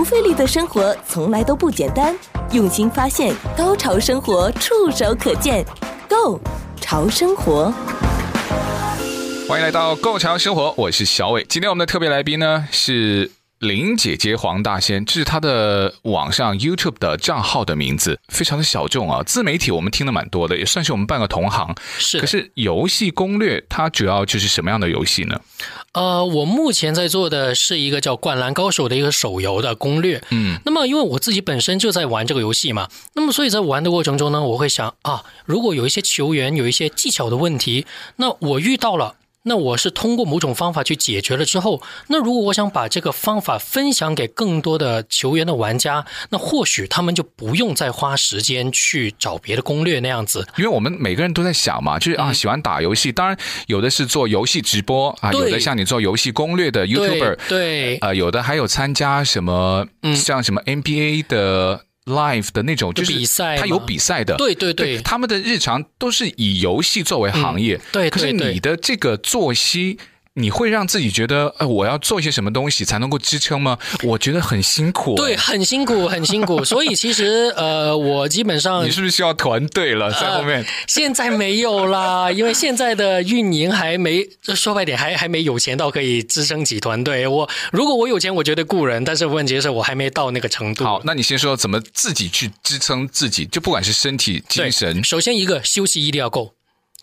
不费力的生活从来都不简单，用心发现，高潮生活触手可见 Go 潮生活，欢迎来到 Go 潮生活，我是小伟。今天我们的特别来宾呢是。林姐姐黄大仙，这是她的网上 YouTube 的账号的名字，非常的小众啊。自媒体我们听的蛮多的，也算是我们半个同行。是，可是游戏攻略，它主要就是什么样的游戏呢？呃，我目前在做的是一个叫《灌篮高手》的一个手游的攻略。嗯，那么因为我自己本身就在玩这个游戏嘛，那么所以在玩的过程中呢，我会想啊，如果有一些球员有一些技巧的问题，那我遇到了。那我是通过某种方法去解决了之后，那如果我想把这个方法分享给更多的球员的玩家，那或许他们就不用再花时间去找别的攻略那样子。因为我们每个人都在想嘛，就是啊，喜欢打游戏，当然有的是做游戏直播啊，有的像你做游戏攻略的 YouTuber，对，呃，有的还有参加什么像什么 NBA 的。Live 的那种就是比赛，他有比赛的，对对对，他们的日常都是以游戏作为行业，嗯、对，对，对。可是你的这个作息。你会让自己觉得，呃，我要做一些什么东西才能够支撑吗？我觉得很辛苦。对，很辛苦，很辛苦。所以其实，呃，我基本上你是不是需要团队了？在后面？呃，现在没有啦，因为现在的运营还没，说白点，还还没有钱到可以支撑起团队。我如果我有钱，我绝对雇人，但是问题是我还没到那个程度。好，那你先说怎么自己去支撑自己，就不管是身体、精神。首先，一个休息一定要够，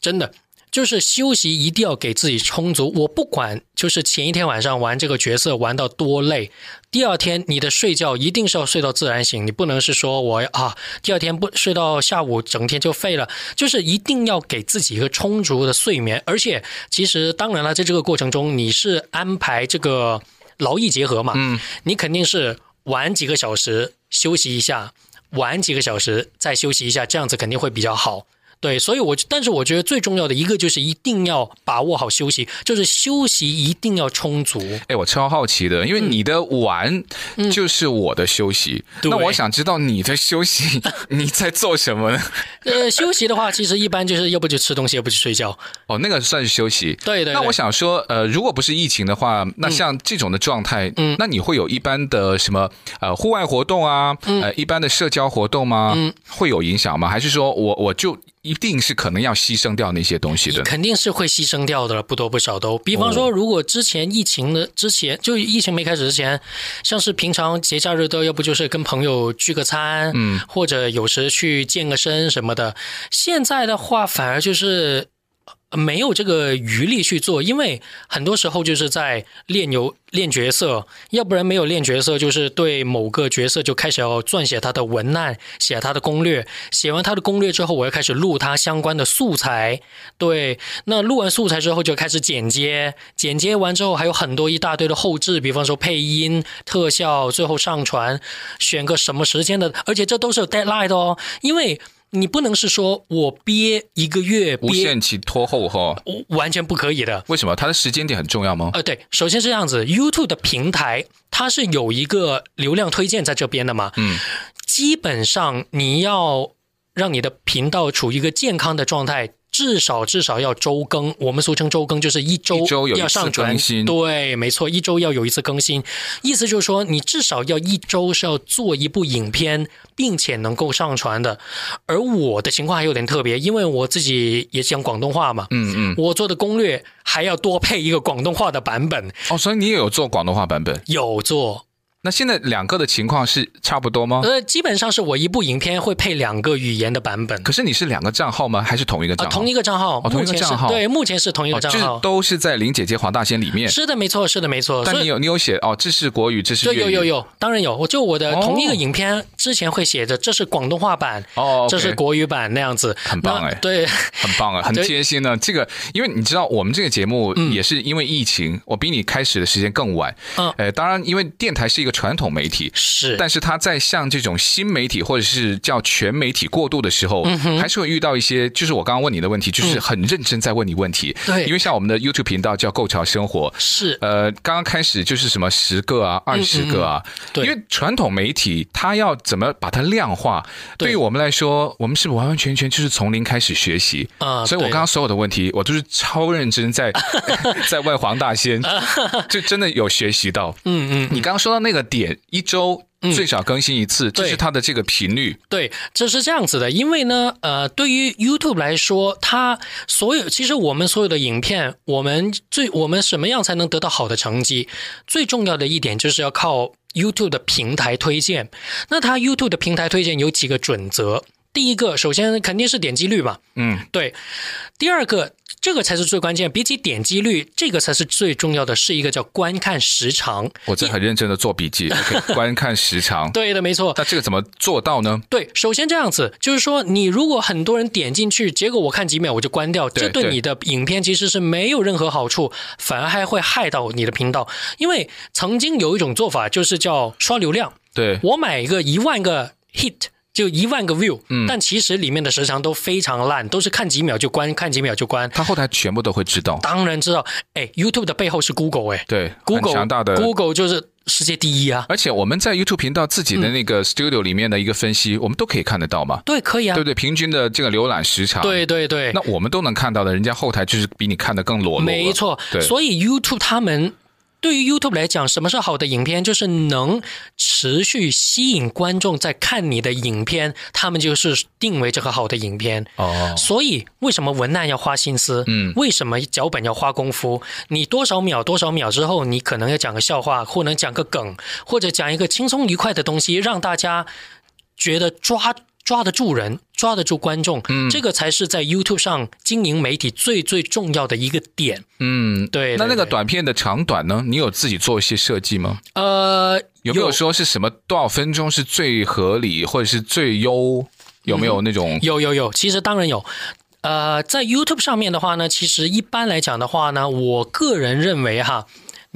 真的。就是休息一定要给自己充足。我不管，就是前一天晚上玩这个角色玩到多累，第二天你的睡觉一定是要睡到自然醒。你不能是说我啊，第二天不睡到下午，整天就废了。就是一定要给自己一个充足的睡眠。而且，其实当然了，在这个过程中，你是安排这个劳逸结合嘛？嗯，你肯定是玩几个小时休息一下，玩几个小时再休息一下，这样子肯定会比较好。对，所以我，但是我觉得最重要的一个就是一定要把握好休息，就是休息一定要充足。哎，我超好奇的，因为你的玩就是我的休息，嗯、那我想知道你的休息你在做什么呢？呃，休息的话，其实一般就是要不就吃东西，要不就睡觉。哦，那个算是休息。对，对对。那我想说，呃，如果不是疫情的话，那像这种的状态，嗯，那你会有一般的什么呃户外活动啊，嗯、呃，一般的社交活动吗？嗯，会有影响吗？还是说我我就。一定是可能要牺牲掉那些东西的，肯定是会牺牲掉的，不多不少都。比方说，如果之前疫情的之前，就疫情没开始之前，像是平常节假日都要不就是跟朋友聚个餐，嗯，或者有时去健个身什么的。现在的话，反而就是。没有这个余力去做，因为很多时候就是在练游练角色，要不然没有练角色，就是对某个角色就开始要撰写他的文案，写他的攻略，写完他的攻略之后，我要开始录他相关的素材。对，那录完素材之后就开始剪接，剪接完之后还有很多一大堆的后置，比方说配音、特效，最后上传，选个什么时间的，而且这都是有 deadline 的哦，因为。你不能是说我憋一个月，憋，无限期拖后哈，完全不可以的。为什么？它的时间点很重要吗？呃，对，首先是这样子，YouTube 的平台它是有一个流量推荐在这边的嘛，嗯，基本上你要让你的频道处于一个健康的状态。至少至少要周更，我们俗称周更，就是一周要上传。对，没错，一周要有一次更新。意思就是说，你至少要一周是要做一部影片，并且能够上传的。而我的情况还有点特别，因为我自己也讲广东话嘛，嗯嗯，我做的攻略还要多配一个广东话的版本。哦，所以你也有做广东话版本？有做。那现在两个的情况是差不多吗？呃，基本上是我一部影片会配两个语言的版本。可是你是两个账号吗？还是同一个账号？呃、同一个账号，哦，同一个账号。对，目前是同一个账号，哦就是，都是在林姐姐黄大仙里面。是的，没错，是的，没错。但你有你有写哦，这是国语，这是粤语。有有有，当然有。我就我的同一个影片之前会写着，这是广东话版，哦，这是国语版那样子，很棒哎，对，很棒啊，很贴心呢。这个，因为你知道，我们这个节目也是因为疫情，嗯，我比你开始的时间更晚。嗯，呃，当然，因为电台是一个传统媒体。是，但是他在向这种新媒体或者是叫全媒体过渡的时候，嗯、还是会遇到一些，就是我刚刚问你的问题，就是很认真在问你问题。对、嗯，因为像我们的 YouTube 频道叫“构潮生活”，是，呃，刚刚开始就是什么十个啊、二十个啊，对，因为传统媒体它要怎么把它量化，对。于我们来说，我们是完完全全就是从零开始学习？啊、嗯。所以我刚刚所有的问题，我都是超认真在 在问黄大仙，就真的有学习到。嗯嗯，你刚刚说到那个点一周最少更新一次，嗯、这是它的这个频率。对，这是这样子的。因为呢，呃，对于 YouTube 来说，它所有其实我们所有的影片，我们最我们什么样才能得到好的成绩？最重要的一点就是要靠 YouTube 的平台推荐。那它 YouTube 的平台推荐有几个准则？第一个，首先肯定是点击率嘛。嗯，对。第二个。这个才是最关键，比起点击率，这个才是最重要的，是一个叫观看时长。我在很认真的做笔记 观看时长。对的，没错。那这个怎么做到呢？对，首先这样子，就是说，你如果很多人点进去，结果我看几秒我就关掉，这对你的影片其实是没有任何好处，反而还会害到你的频道。因为曾经有一种做法，就是叫刷流量。对，我买一个一万个 hit。就一万个 view，嗯，但其实里面的时长都非常烂，都是看几秒就关，看几秒就关。他后台全部都会知道，当然知道。哎，YouTube 的背后是 Google，哎，对，Google 强大的 Google 就是世界第一啊。而且我们在 YouTube 频道自己的那个 Studio 里面的一个分析，嗯、我们都可以看得到嘛。对，可以啊。对对，平均的这个浏览时长，对对对。那我们都能看到的，人家后台就是比你看的更裸露。没错，对。所以 YouTube 他们。对于 YouTube 来讲，什么是好的影片？就是能持续吸引观众在看你的影片，他们就是定为这个好的影片。哦，所以为什么文案要花心思？嗯，为什么脚本要花功夫？你多少秒多少秒之后，你可能要讲个笑话，或能讲个梗，或者讲一个轻松愉快的东西，让大家觉得抓。抓得住人，抓得住观众，嗯，这个才是在 YouTube 上经营媒体最最重要的一个点。嗯，对，对。那那个短片的长短呢？你有自己做一些设计吗？呃，有没有说是什么多少分钟是最合理，或者是最优？有没有那种？嗯，有有有，其实当然有。呃，在 YouTube 上面的话呢，其实一般来讲的话呢，我个人认为哈。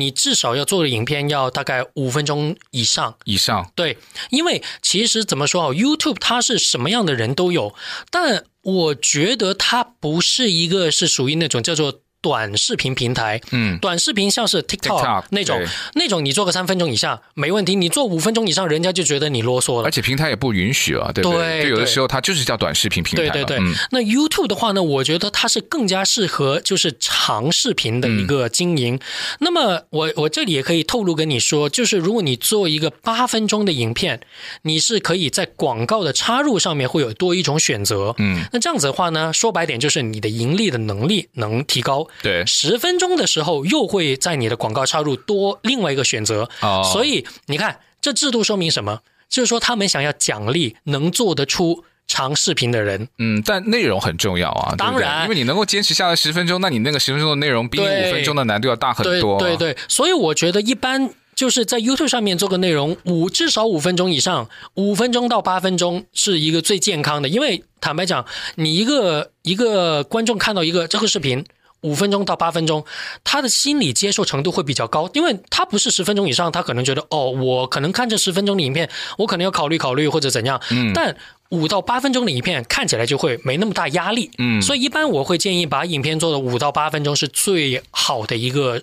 你至少要做的影片要大概五分钟以上，以上。对，因为其实怎么说啊，YouTube 它是什么样的人都有，但我觉得它不是一个是属于那种叫做。短视频平台，嗯，短视频像是 TikTok, 那种，那种你做个三分钟以下没问题，你做五分钟以上，人家就觉得你啰嗦了。而且平台也不允许啊，对不对？对，对对，有的时候它就是叫短视频平台。对对对。嗯、那 YouTube 的话呢，我觉得它是更加适合就是长视频的一个经营。嗯、那么我我这里也可以透露跟你说，就是如果你做一个八分钟的影片，你是可以在广告的插入上面会有多一种选择。嗯，那这样子的话呢，说白点就是你的盈利的能力能提高。对，十分。分钟的时候，又会在你的广告插入多另外一个选择，oh. 所以你看这制度说明什么？就是说他们想要奖励能做得出长视频的人。嗯，但内容很重要啊，当然，因为你能够坚持下来十分钟，那你那个十分钟的内容比你五分钟的难度要大很多。对对对，所以我觉得一般就是在 YouTube 上面做个内容五至少五分钟以上，五分钟到八分钟是一个最健康的。因为坦白讲，你一个一个观众看到一个这个视频。五分钟到八分钟，他的心理接受程度会比较高，因为他不是十分钟以上，他可能觉得哦，我可能看这十分钟的影片，我可能要考虑考虑或者怎样。嗯，但五到八分钟的影片看起来就会没那么大压力。嗯，所以一般我会建议把影片做的五到八分钟是最好的一个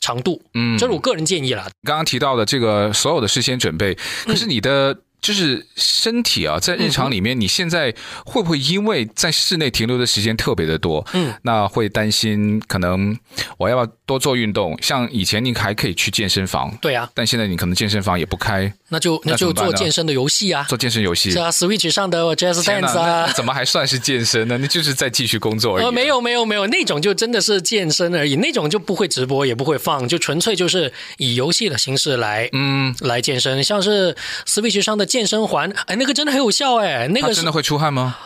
长度。嗯，这是我个人建议了。刚刚提到的这个所有的事先准备，可是你的。嗯就是身体啊，在日常里面，你现在会不会因为在室内停留的时间特别的多，嗯，那会担心可能我要不要多做运动？像以前你还可以去健身房，对啊，但现在你可能健身房也不开，那就那就做健身的游戏啊，做健身游戏，是啊，Switch 上的 Jazz Dance 啊，怎么还算是健身呢？那就是在继续工作而已。呃，没有没有没有，那种就真的是健身而已，那种就不会直播也不会放，就纯粹就是以游戏的形式来嗯来健身，像是 Switch 上的健身环。哎，那个真的很有效哎，那个真的会出汗吗？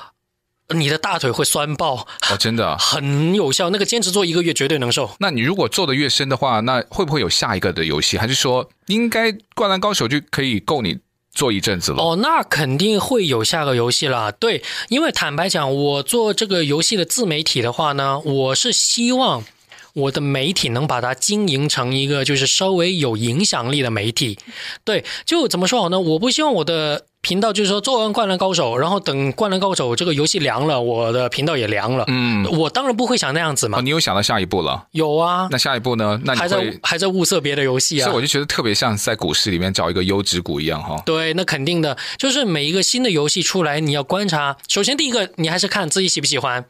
你的大腿会酸爆哦，真的 很有效。那个坚持做一个月绝对能瘦。那你如果做的越深的话，那会不会有下一个的游戏？还是说应该灌篮高手就可以够你做一阵子了？哦，那肯定会有下个游戏啦。对，因为坦白讲，我做这个游戏的自媒体的话呢，我是希望。我的媒体能把它经营成一个就是稍微有影响力的媒体，对，就怎么说好呢？我不希望我的频道就是说做完《灌篮高手》，然后等《灌篮高手》这个游戏凉了，我的频道也凉了。嗯，我当然不会想那样子嘛。哦，你有想到下一步了？有啊。那下一步呢？那你还在还在物色别的游戏啊？所以我就觉得特别像在股市里面找一个优质股一样哈。对，那肯定的，就是每一个新的游戏出来，你要观察。首先第一个，你还是看自己喜不喜欢。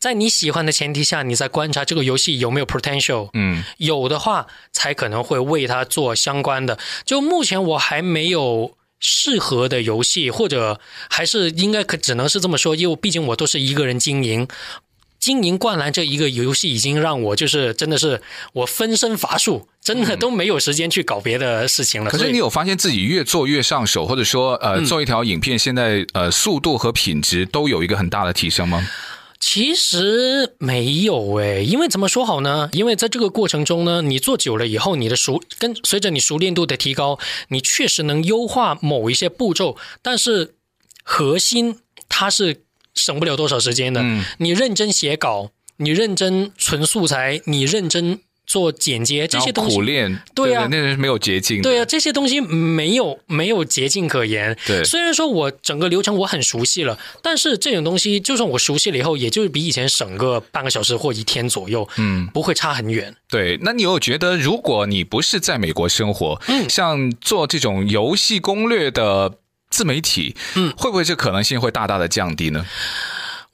在你喜欢的前提下，你在观察这个游戏有没有 potential，嗯，有的话才可能会为它做相关的。就目前我还没有适合的游戏，或者还是应该可只能是这么说，因为毕竟我都是一个人经营。经营灌篮这一个游戏已经让我就是真的是我分身乏术，真的都没有时间去搞别的事情了。可是你有发现自己越做越上手，或者说呃做一条影片，现在呃速度和品质都有一个很大的提升吗？其实没有诶，因为怎么说好呢？因为在这个过程中呢，你做久了以后，你的熟跟随着你熟练度的提高，你确实能优化某一些步骤，但是核心它是。省不了多少时间的。嗯，你认真写稿，你认真存素材，你认真做剪接，这些东西苦练，对啊，那是没有捷径。对啊，这些东西没有没有捷径可言。对，虽然说我整个流程我很熟悉了，但是这种东西就算我熟悉了以后，也就是比以前省个半个小时或一天左右，嗯，不会差很远。对，那你有觉得，如果你不是在美国生活，嗯，像做这种游戏攻略的。自媒体，嗯，会不会这可能性会大大的降低呢？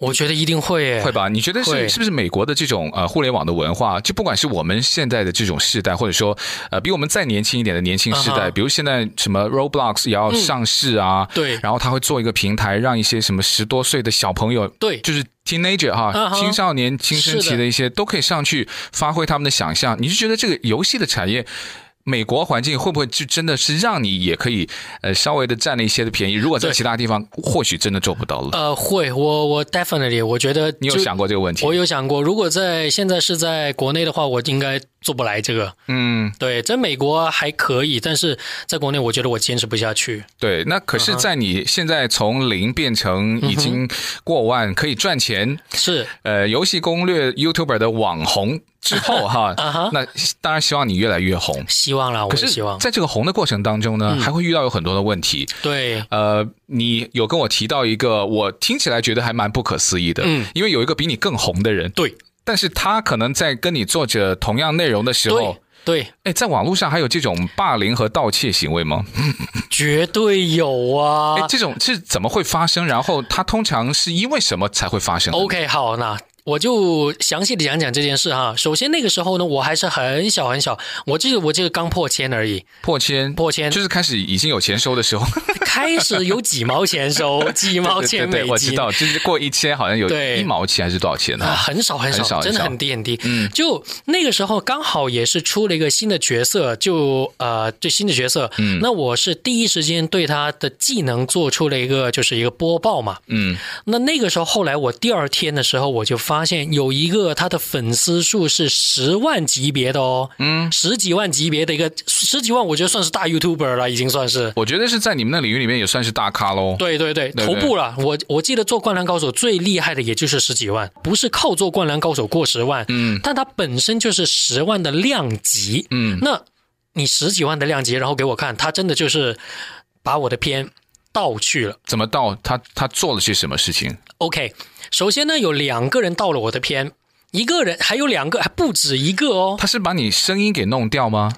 我觉得一定会，会吧？你觉得是是不是美国的这种呃互联网的文化，就不管是我们现在的这种世代，或者说呃比我们再年轻一点的年轻世代，uh -huh. 比如现在什么 Roblox 也要上市啊，嗯、对，然后他会做一个平台，让一些什么十多岁的小朋友，对，就是 teenager 哈，uh -huh. 青少年青春期的一些都可以上去发挥他们的想象。你是觉得这个游戏的产业？美国环境会不会就真的是让你也可以呃稍微的占了一些的便宜？如果在其他地方，或许真的做不到了。呃，会，我我 definitely 我觉得你有想过这个问题？我有想过，如果在现在是在国内的话，我应该做不来这个。嗯，对，在美国还可以，但是在国内我觉得我坚持不下去。对，那可是，在你现在从零变成已经过万可以赚钱，是呃游戏攻略 YouTuber 的网红。之后 哈，那当然希望你越来越红，希望啦，我是希望。在这个红的过程当中呢，还会遇到有很多的问题。对，呃，你有跟我提到一个，我听起来觉得还蛮不可思议的。嗯，因为有一个比你更红的人，对，但是他可能在跟你做着同样内容的时候，对，哎，在网络上还有这种霸凌和盗窃行为吗？绝对有啊！哎，这种是怎么会发生？然后他通常是因为什么才会发生？OK，好，那。我就详细的讲讲这件事哈。首先那个时候呢，我还是很小很小，我这个我这个刚破千而已。破千，破千，就是开始已经有钱收的时候。开始有几毛钱收，几毛钱美金。对对对，我知道，就是过一千好像有一毛钱还是多少钱呢？啊，很少很少，很少，真的很低很低。嗯，就那个时候刚好也是出了一个新的角色，就呃，这新的角色。嗯，那我是第一时间对他的技能做出了一个就是一个播报嘛。嗯，那那个时候后来我第二天的时候我就发现有一个他的粉丝数是十万级别的哦，嗯，十几万级别的一个十几万，我觉得算是大 YouTuber 了，已经算是。我觉得是在你们那领域里面也算是大咖喽。对对对，头部了。我我记得做灌篮高手最厉害的也就是十几万，不是靠做灌篮高手过十万，嗯，但他本身就是十万的量级，嗯，那你十几万的量级，然后给我看，他真的就是把我的片盗去了。怎么盗？他他做了些什么事情？OK。首先呢，有两个人盗了我的片，一个人还有两个，还不止一个哦。他是把你声音给弄掉吗？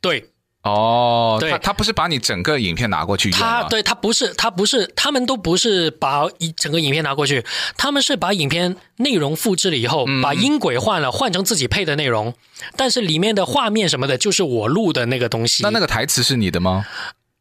对，哦，对，他他不是把你整个影片拿过去？他对他不是，他不是，他们都不是把一整个影片拿过去，他们是把影片内容复制了以后，嗯、把音轨换了，换成自己配的内容，但是里面的画面什么的，就是我录的那个东西。那那个台词是你的吗？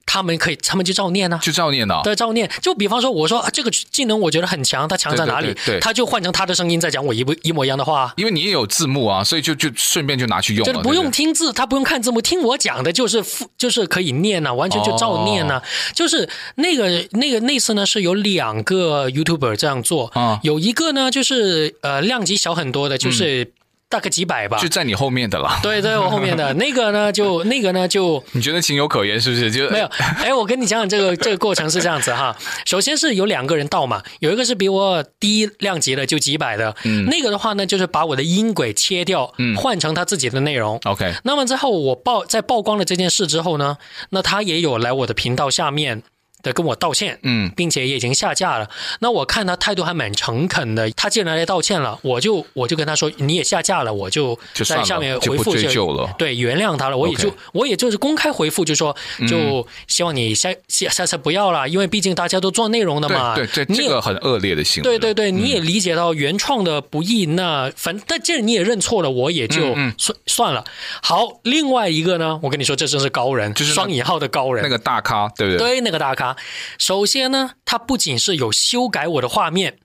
他们可以，他们就照念呢、啊，就照念呢、哦。对，照念。就比方说，我说、啊、这个技能我觉得很强，它强在哪里？对，对，对，对，他就换成他的声音在讲我一模一模一样的话。因为你也有字幕啊，所以就就顺便就拿去用了。就是不用听字，他不用看字幕，听我讲的就是就是可以念呐、啊，完全就照念呐、啊哦。就是那个那个那次呢，是有两个 YouTuber 这样做有一个呢就是呃量级小很多的，就是。嗯大概几百吧，就在你后面的了。对，在我后面的 那个呢，就那个呢，就你觉得情有可原是不是？就没有。哎，我跟你讲讲这个 这个过程是这样子哈。首先是有两个人到嘛，有一个是比我低量级的，就几百的。嗯。那个的话呢，就是把我的音轨切掉，嗯，换成他自己的内容。OK。那么之后我曝在曝光了这件事之后呢，那他也有来我的频道下面。的跟我道歉，嗯，并且也已经下架了。那我看他态度还蛮诚恳的，他既然来道歉了，我就我就跟他说你也下架了，我就在下面回复就，对，原谅他了。我也就我也就是公开回复，就说就希望你下下下次不要了，因为毕竟大家都做内容的嘛。对对，这个很恶劣的行为。对对对，你也理解到原创的不易，那反但既然你也认错了，我也就算算了。好，另外一个呢，我跟你说，这真是高人，就是双引号的高人，那个大咖，对不对？对，那个大咖。首先呢，他不仅是有修改我的画面，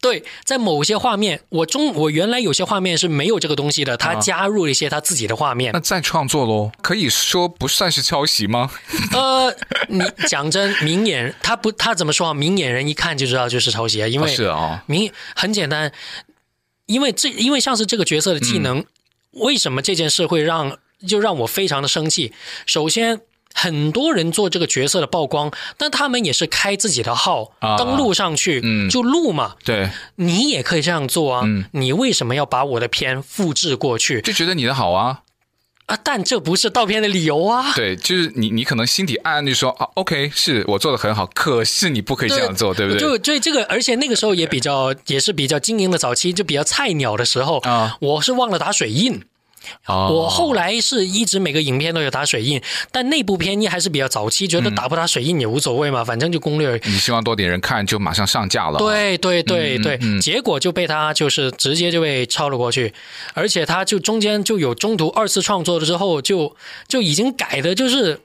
对，在某些画面，我中我原来有些画面是没有这个东西的，他加入了一些他自己的画面。那再创作喽？可以说不算是抄袭吗？呃，你讲真，明眼他不他怎么说啊？明眼人一看就知道就是抄袭啊，因为是啊，明很简单，因为这因为像是这个角色的技能，嗯、为什么这件事会让就让我非常的生气？首先。很多人做这个角色的曝光，但他们也是开自己的号、啊、登录上去，嗯，就录嘛。对，你也可以这样做啊。嗯，你为什么要把我的片复制过去？就觉得你的好啊啊！但这不是盗片的理由啊。对，就是你，你可能心底暗暗地说啊，OK，是我做的很好，可是你不可以这样做，对，对不对？就就这个，而且那个时候也比较，也是比较经营的早期，就比较菜鸟的时候啊，我是忘了打水印。我后来是一直每个影片都有打水印，但那部片你还是比较早期，觉得打不打水印也无所谓嘛，反正就攻略。你希望多点人看，就马上上架了。对对对对，结果就被他就是直接就被抄了过去，而且他就中间就有中途二次创作了之后，就就已经改的就是，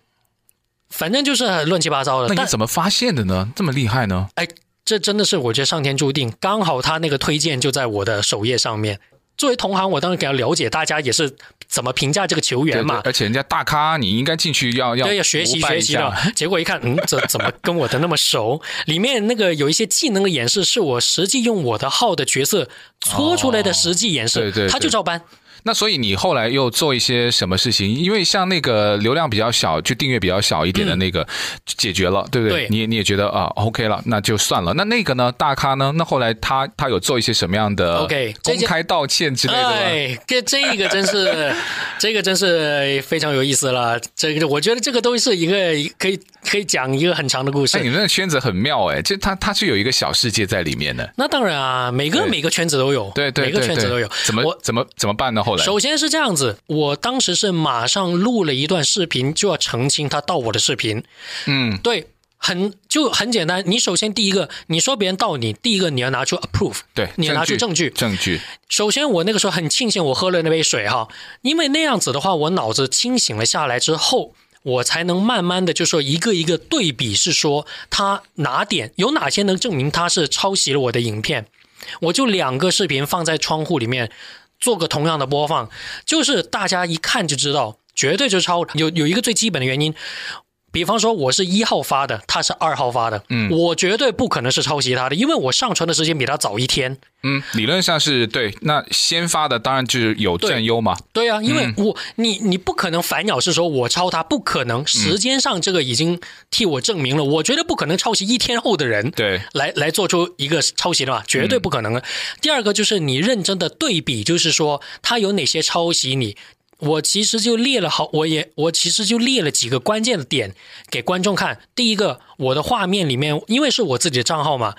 反正就是乱七八糟的。那你怎么发现的呢？这么厉害呢？哎，这真的是我觉得上天注定，刚好他那个推荐就在我的首页上面。作为同行，我当然给他了解，大家也是怎么评价这个球员嘛。对对，而且人家大咖，你应该进去要要对要学习学习的。结果一看，嗯，怎怎么跟我的那么熟？里面那个有一些技能的演示，是我实际用我的号的角色搓出来的实际演示，对对，他就照搬。那所以你后来又做一些什么事情？因为像那个流量比较小，就订阅比较小一点的那个解决了，嗯、对不对？对，你也你也觉得啊，OK 了，那就算了。那那个呢？大咖呢？那后来他他有做一些什么样的 OK 公开道歉之类的吗？哎，这这个真是这个真是非常有意思了。这个我觉得这个都是一个可以可以讲一个很长的故事。哎，你们那个圈子很妙哎，就他他是有一个小世界在里面的。那当然啊，每个每个圈子都有，对对，对，对，每个圈子都有。怎么怎么怎么办呢？后来。首先是这样子，我当时是马上录了一段视频，就要澄清他盗我的视频。嗯，对，很就很简单。你首先第一个，你说别人盗你，第一个你要拿出 approve，对，你要拿出证据。证据。首先，我那个时候很庆幸我喝了那杯水哈，因为那样子的话，我脑子清醒了下来之后，我才能慢慢的就说一个一个对比，是说他哪点有哪些能证明他是抄袭了我的影片。我就两个视频放在窗户里面。做个同样的播放，就是大家一看就知道，绝对就是抄。有有一个最基本的原因。比方说，我是一号发的，他是二号发的，嗯，我绝对不可能是抄袭他的，因为我上传的时间比他早一天。嗯，理论上是对。那先发的当然就是有占优嘛。对啊，因为我你你不可能反咬是说我抄他，不可能。时间上这个已经替我证明了，我觉得不可能抄袭一天后的人。对，来来做出一个抄袭的嘛，绝对不可能。第二个就是你认真的对比，就是说他有哪些抄袭你。我其实就列了好，我也我其实就列了几个关键的点给观众看。第一个，我的画面里面，因为是我自己的账号嘛，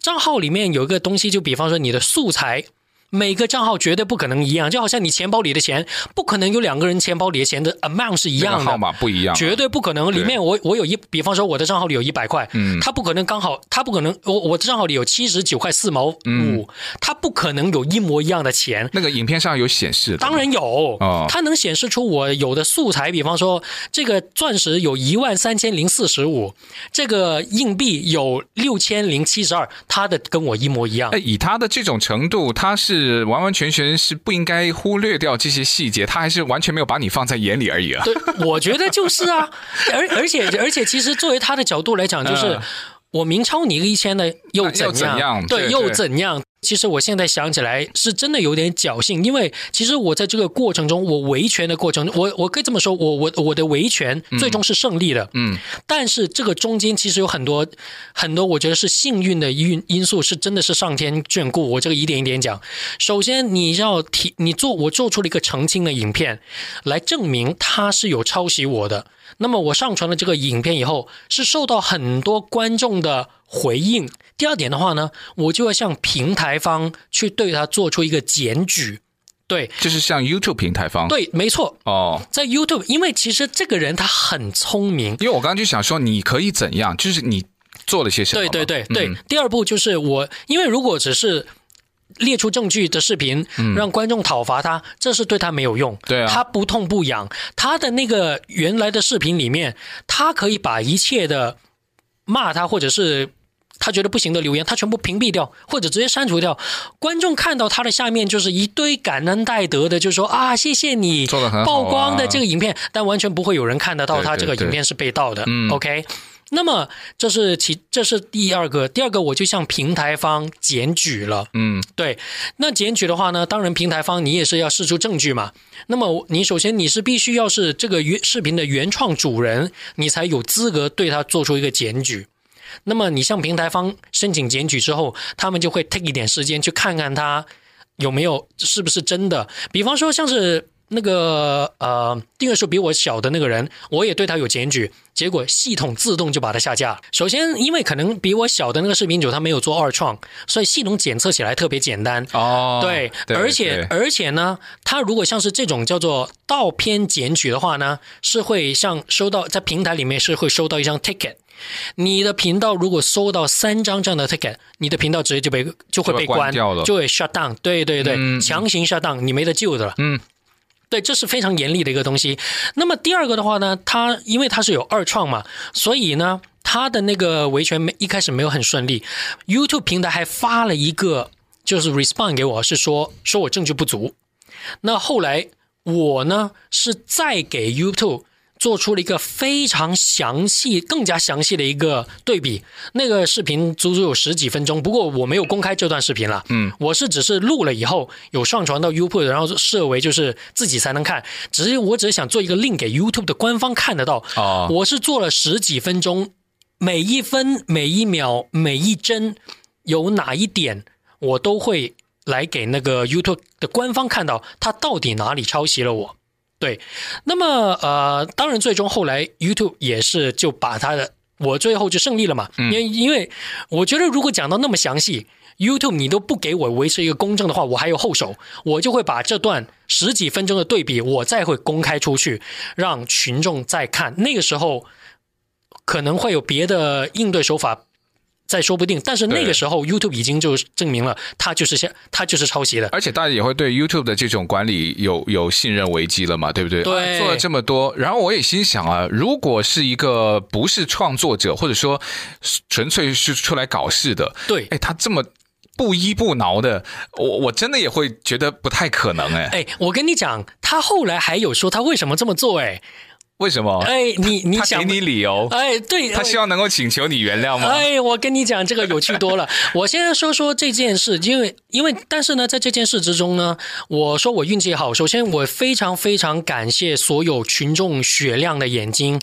账号里面有一个东西，就比方说你的素材。每个账号绝对不可能一样，就好像你钱包里的钱，不可能有两个人钱包里的钱的 amount 是一样的，号码不一样，绝对不可能。里面我我有一，比方说我的账号里有一百块，嗯，他不可能刚好，他不可能，我我的账号里有七十九块四毛五，他不可能有一模一样的钱。那个影片上有显示，当然有，哦，它能显示出我有的素材，比方说这个钻石有一万三千零四十五，这个硬币有六千零七十二，他的跟我一模一样。哎，以他的这种程度，他是。是完完全全是不应该忽略掉这些细节，他还是完全没有把你放在眼里而已啊。对，我觉得就是啊，而而且而且，其实作为他的角度来讲，就是、呃、我明超你一个一千的又怎样？怎样？对，又怎样？其实我现在想起来是真的有点侥幸，因为其实我在这个过程中，我维权的过程中，我我可以这么说，我我我的维权最终是胜利的，嗯，但是这个中间其实有很多很多，我觉得是幸运的因因素，是真的是上天眷顾。我这个一点一点讲，首先你要提你做我做出了一个澄清的影片，来证明他是有抄袭我的。那么我上传了这个影片以后，是受到很多观众的回应。第二点的话呢，我就要向平台方去对他做出一个检举，对，就是像 YouTube 平台方，对，没错，哦，在 YouTube，因为其实这个人他很聪明，因为我刚刚就想说，你可以怎样，就是你做了些什么？对对对对。嗯、第二步就是我，因为如果只是列出证据的视频，让观众讨伐他，嗯、这是对他没有用，对啊，他不痛不痒，他的那个原来的视频里面，他可以把一切的骂他或者是。他觉得不行的留言，他全部屏蔽掉，或者直接删除掉。观众看到他的下面就是一堆感恩戴德的，就说啊，谢谢你曝光的这个影片，但完全不会有人看得到他这个影片是被盗的。OK，那么这是其这是第二个，第二个我就向平台方检举了。嗯，对。那检举的话呢，当然平台方你也是要试出证据嘛。那么你首先你是必须要是这个原视频的原创主人，你才有资格对他做出一个检举。那么你向平台方申请检举之后，他们就会 take 一点时间去看看他有没有是不是真的。比方说像是那个呃订阅数比我小的那个人，我也对他有检举，结果系统自动就把他下架。首先，因为可能比我小的那个视频主他没有做二创，所以系统检测起来特别简单。哦，对，对而且而且呢，他如果像是这种叫做盗片检举的话呢，是会像收到在平台里面是会收到一张 ticket。你的频道如果收到三张这样的 ticket，你的频道直接就被就会被关，就会，关掉了，就会 shut down。对对对，嗯、强行 shut down，你没得救的了。嗯，对，这是非常严厉的一个东西。那么第二个的话呢，他因为他是有二创嘛，所以呢，他的那个维权没一开始没有很顺利。YouTube 平台还发了一个就是 respond 给我，是说说我证据不足。那后来我呢是再给 YouTube。做出了一个非常详细、更加详细的一个对比。那个视频足足有十几分钟，不过我没有公开这段视频了。嗯，我是只是录了以后有上传到 YouTube，然后设为就是自己才能看。只是我只是想做一个 link 给 YouTube 的官方看得到。哦，我是做了十几分钟，每一分、每一秒、每一帧有哪一点，我都会来给那个 YouTube 的官方看到，他到底哪里抄袭了我。对，那么呃，当然最终后来 YouTube 也是就把他的我最后就胜利了嘛，因为、嗯、因为我觉得如果讲到那么详细，YouTube 你都不给我维持一个公正的话，我还有后手，我就会把这段十几分钟的对比我再会公开出去，让群众再看，那个时候可能会有别的应对手法。再说不定，但是那个时候 YouTube 已经就证明了他就是像他就是抄袭的，而且大家也会对 YouTube 的这种管理有有信任危机了嘛，对不对？对、啊，做了这么多，然后我也心想啊，如果是一个不是创作者，或者说纯粹是出来搞事的，对，哎，他这么不依不挠的，我我真的也会觉得不太可能哎。哎，我跟你讲，他后来还有说他为什么这么做哎。为什么？哎，你你想给你理由？哎，对，他希望能够请求你原谅吗？哎，我跟你讲，这个有趣多了。我现在说说这件事，因为因为但是呢，在这件事之中呢，我说我运气好。首先，我非常非常感谢所有群众雪亮的眼睛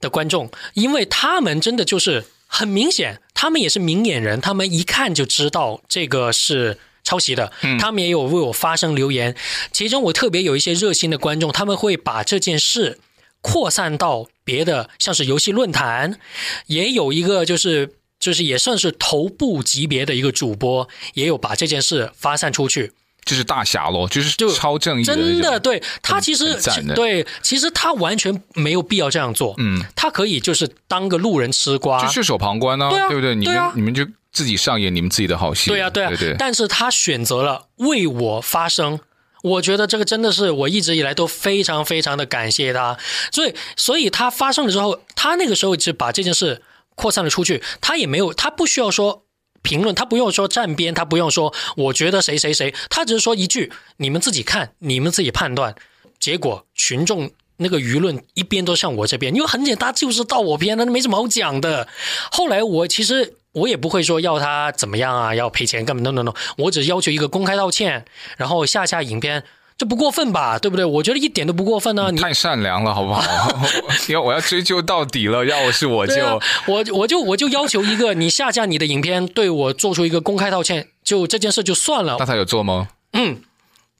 的观众，因为他们真的就是很明显，他们也是明眼人，他们一看就知道这个是抄袭的。嗯，他们也有为我发声留言，其中我特别有一些热心的观众，他们会把这件事。扩散到别的，像是游戏论坛，也有一个就是就是也算是头部级别的一个主播，也有把这件事发散出去，就是大侠咯，就是就超正义的，真的对他其实对，其实他完全没有必要这样做，嗯，他可以就是当个路人吃瓜，就袖手旁观呢，对啊，对不对？你们、啊、你们就自己上演你们自己的好戏，对啊，对啊，但是他选择了为我发声。我觉得这个真的是我一直以来都非常非常的感谢他，所以所以他发生了之后，他那个时候就把这件事扩散了出去，他也没有，他不需要说评论，他不用说站边，他不用说我觉得谁谁谁，他只是说一句你们自己看，你们自己判断。结果群众那个舆论一边都向我这边，因为很简单，就是到我边，那没什么好讲的。后来我其实我也不会说要他怎么样啊，要赔钱干嘛？no no no，我只要求一个公开道歉，然后下下影片。这不过分吧，对不对？我觉得一点都不过分呢、啊。你太善良了，好不好？要我要追究到底了，要我是我就、啊、我我就我就要求一个，你下架你的影片，对我做出一个公开道歉，就这件事就算了。那他有做吗？嗯，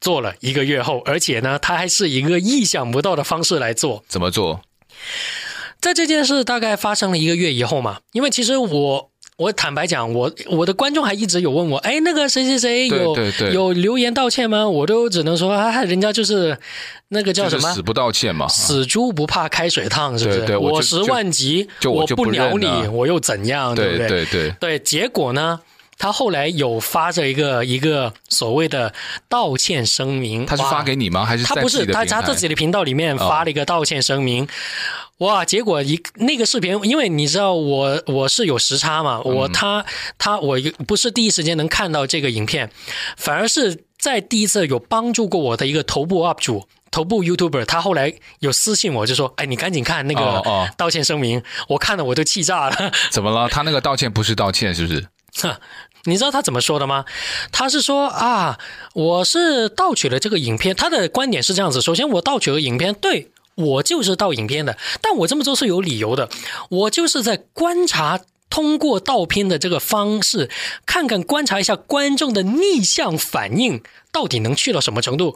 做了一个月后，而且呢，他还是一个意想不到的方式来做。怎么做？在这件事大概发生了一个月以后嘛，因为其实我。我坦白讲，我我的观众还一直有问我，哎，那个谁谁谁有有留言道歉吗？我都只能说啊，人家就是那个叫什么，就是、死不道歉嘛，死猪不怕开水烫，是不是？对对我，我十万级，我不鸟你，我又怎样？对不对？对对对，结果呢，他后来有发着一个一个所谓的道歉声明，他是发给你吗？还是他不是他他自己的频道里面发了一个道歉声明。哦哇！结果一那个视频，因为你知道我我是有时差嘛，我他他我不是第一时间能看到这个影片，反而是在第一次有帮助过我的一个头部 UP 主、头部 YouTuber，他后来有私信我就说：“哎，你赶紧看那个道歉声明。”我看了我都气炸了。怎么了？他那个道歉不是道歉，是不是？你知道他怎么说的吗？他是说啊，我是盗取了这个影片。他的观点是这样子：首先，我盗取了影片，对。我就是盗影片的，但我这么做是有理由的。我就是在观察，通过盗片的这个方式，看看观察一下观众的逆向反应到底能去到什么程度。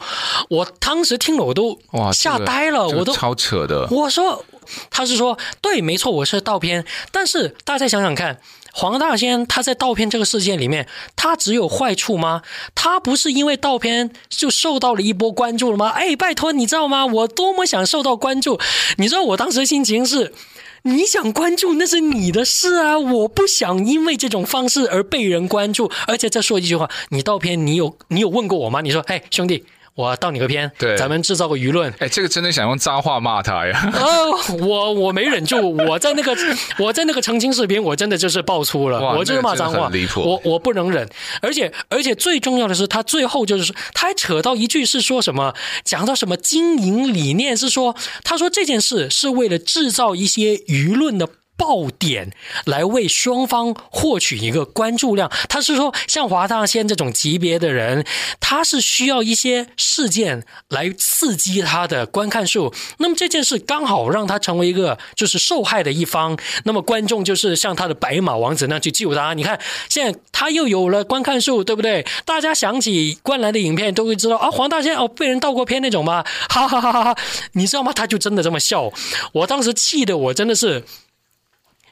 我当时听了我都哇吓呆了，这个、我都超扯的。我说他是说对，没错，我是盗片，但是大家想想看。黄大仙他在盗片这个事件里面，他只有坏处吗？他不是因为盗片就受到了一波关注了吗？哎，拜托，你知道吗？我多么想受到关注！你知道我当时的心情是，你想关注那是你的事啊，我不想因为这种方式而被人关注。而且再说一句话，你盗片，你有你有问过我吗？你说，哎，兄弟。我盗你个片，对，咱们制造个舆论。哎，这个真的想用脏话骂他呀！啊，我我没忍住，我在那个我在那个澄清视频，我真的就是爆粗了，我就是骂脏话，离谱。我我不能忍，而且而且最重要的是，他最后就是，他还扯到一句是说什么，讲到什么经营理念，是说他说这件事是为了制造一些舆论的。爆点来为双方获取一个关注量，他是说像华大仙这种级别的人，他是需要一些事件来刺激他的观看数。那么这件事刚好让他成为一个就是受害的一方，那么观众就是像他的白马王子那样去救他。你看现在他又有了观看数，对不对？大家想起观澜的影片都会知道啊，黄大仙哦被人盗过片那种吗？哈哈哈哈哈！你知道吗？他就真的这么笑，我当时气得我真的是。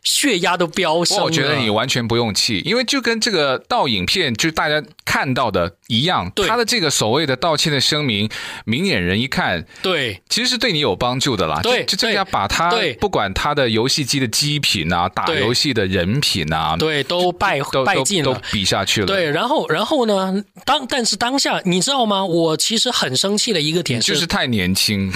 血压都飙升了。我觉得你完全不用气，因为就跟这个盗影片，就是大家看到的一样。对，他的这个所谓的道歉的声明，明眼人一看，对，其实是对你有帮助的啦。对，就这样把他，不管他的游戏机的机品啊，打游戏的人品啊，对，都败都败尽了，都比下去了。对，然后然后呢？当但是当下，你知道吗？我其实很生气的一个点是，就是太年轻。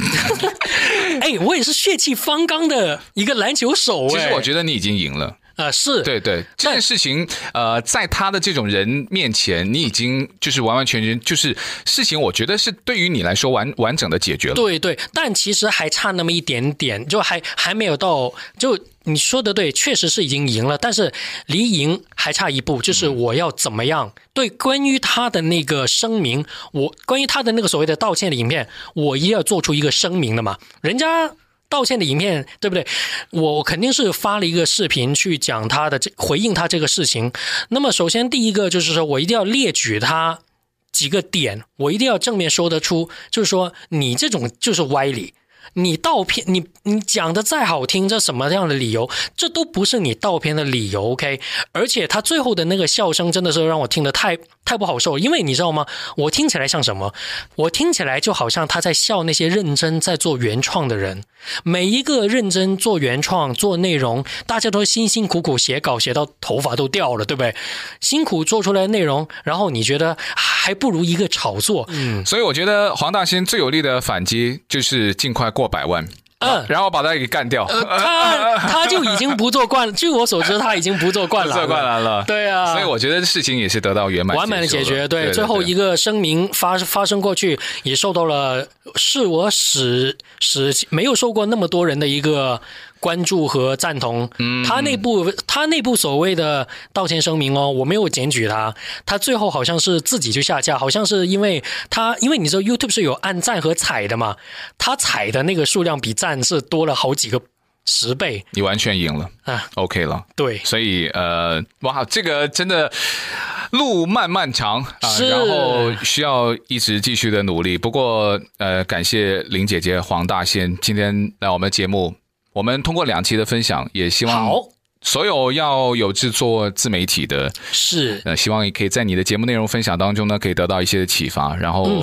哎，我也是血气方刚的一个篮球手。其实我觉得你。已经赢了啊、呃！是对对，这件事情呃，在他的这种人面前，你已经就是完完全全就是事情，我觉得是对于你来说完完整的解决了。对对，但其实还差那么一点点，就还还没有到。就你说的对，确实是已经赢了，但是离赢还差一步，就是我要怎么样？对，关于他的那个声明，我关于他的那个所谓的道歉的影片，我一定要做出一个声明的嘛，人家。道歉的影片，对不对？我肯定是发了一个视频去讲他的这回应他这个事情。那么，首先第一个就是说我一定要列举他几个点，我一定要正面说得出，就是说你这种就是歪理。你盗片，你你讲的再好听，这什么样的理由？这都不是你盗片的理由，OK？而且他最后的那个笑声真的是让我听得太太不好受，因为你知道吗？我听起来像什么？我听起来就好像他在笑那些认真在做原创的人。每一个认真做原创、做内容，大家都辛辛苦苦写稿，写到头发都掉了，对不对？辛苦做出来的内容，然后你觉得还不如一个炒作。嗯，所以我觉得黄大仙最有力的反击就是尽快过百万。嗯，然后把他给干掉。呃、他他就已经不做惯了，据我所知，他已经不做惯了。做惯了，了。对啊，所以我觉得事情也是得到圆满、完美的解决。对，对对对，最后一个声明发发生过去，也受到了是我史史没有受过那么多人的一个关注和赞同。嗯，他那部他那部所谓的道歉声明哦，我没有检举他，他最后好像是自己就下架，好像是因为他因为你知道 YouTube 是有按赞和踩的嘛，他踩的那个数量比赞是多了好几个。十倍，你完全赢了啊！OK 了，对，所以呃，哇，这个真的路漫漫长啊，是然后需要一直继续的努力。不过呃，感谢林姐姐黄大仙今天来我们节目，我们通过两期的分享，也希望所有要有制作自媒体的，是呃，希望也可以在你的节目内容分享当中呢，可以得到一些的启发，然后。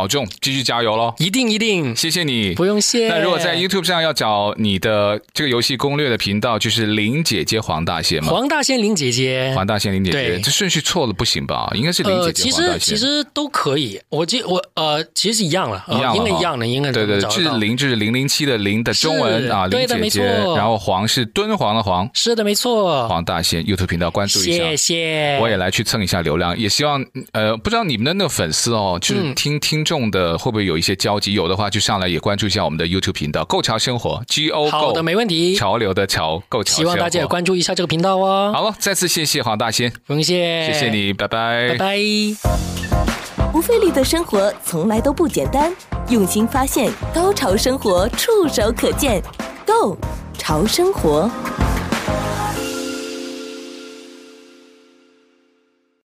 嗯保重，继续加油喽！一定一定，谢谢你，不用谢。那如果在 YouTube 上要找你的这个游戏攻略的频道，就是林姐姐黄大仙吗？黄大仙林姐姐，黄大仙林姐姐，这顺序错了不行吧？应该是林姐姐黄大仙。呃、其实其实都可以，我记我呃，其实是一样了，一样了、呃，应该一样的，应该对对，是零就是零零七的零的中文啊，林姐姐，然后黄是敦煌的黄，是的，没错。黄大仙 YouTube 频道关注一下，谢谢。我也来去蹭一下流量，也希望呃，不知道你们的那个粉丝哦，就是听、嗯、听众的会不会有。一些交集，有的话就上来也关注一下我们的 YouTube 频道“够潮生活 ”，G O 好的，没问题。潮流的潮，够潮。希望大家也关注一下这个频道哦。好了，再次谢谢黄大仙，不用谢，谢谢你，拜拜，拜拜。不费力的生活从来都不简单，用心发现，高潮生活触手可见 Go 潮生活。